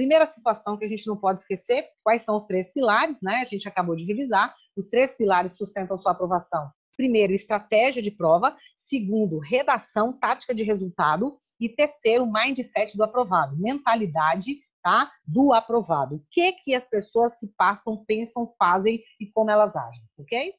Primeira situação que a gente não pode esquecer, quais são os três pilares, né? A gente acabou de revisar. Os três pilares sustentam sua aprovação. Primeiro, estratégia de prova. Segundo, redação, tática de resultado. E terceiro, mindset do aprovado, mentalidade tá? do aprovado. O que, que as pessoas que passam pensam, fazem e como elas agem, ok?